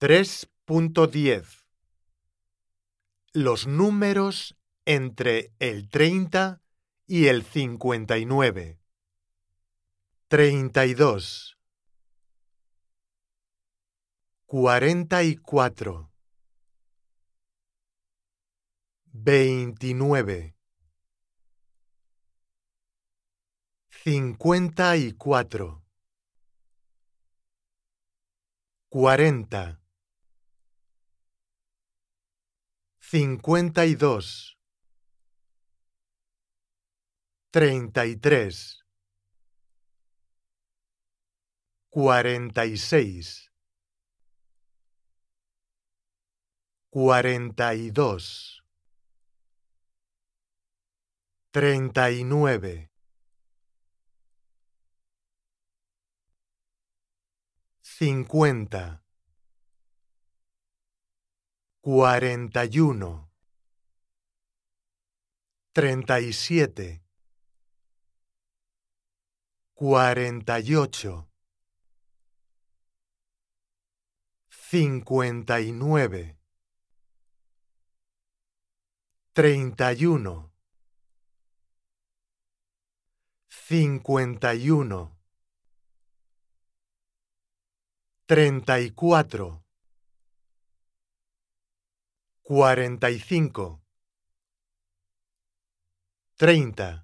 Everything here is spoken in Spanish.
3.10 Los números entre el 30 y el 59. 32 44 29 54 40 cincuenta y dos, treinta y tres, cuarenta y seis, cuarenta y dos, treinta 45 30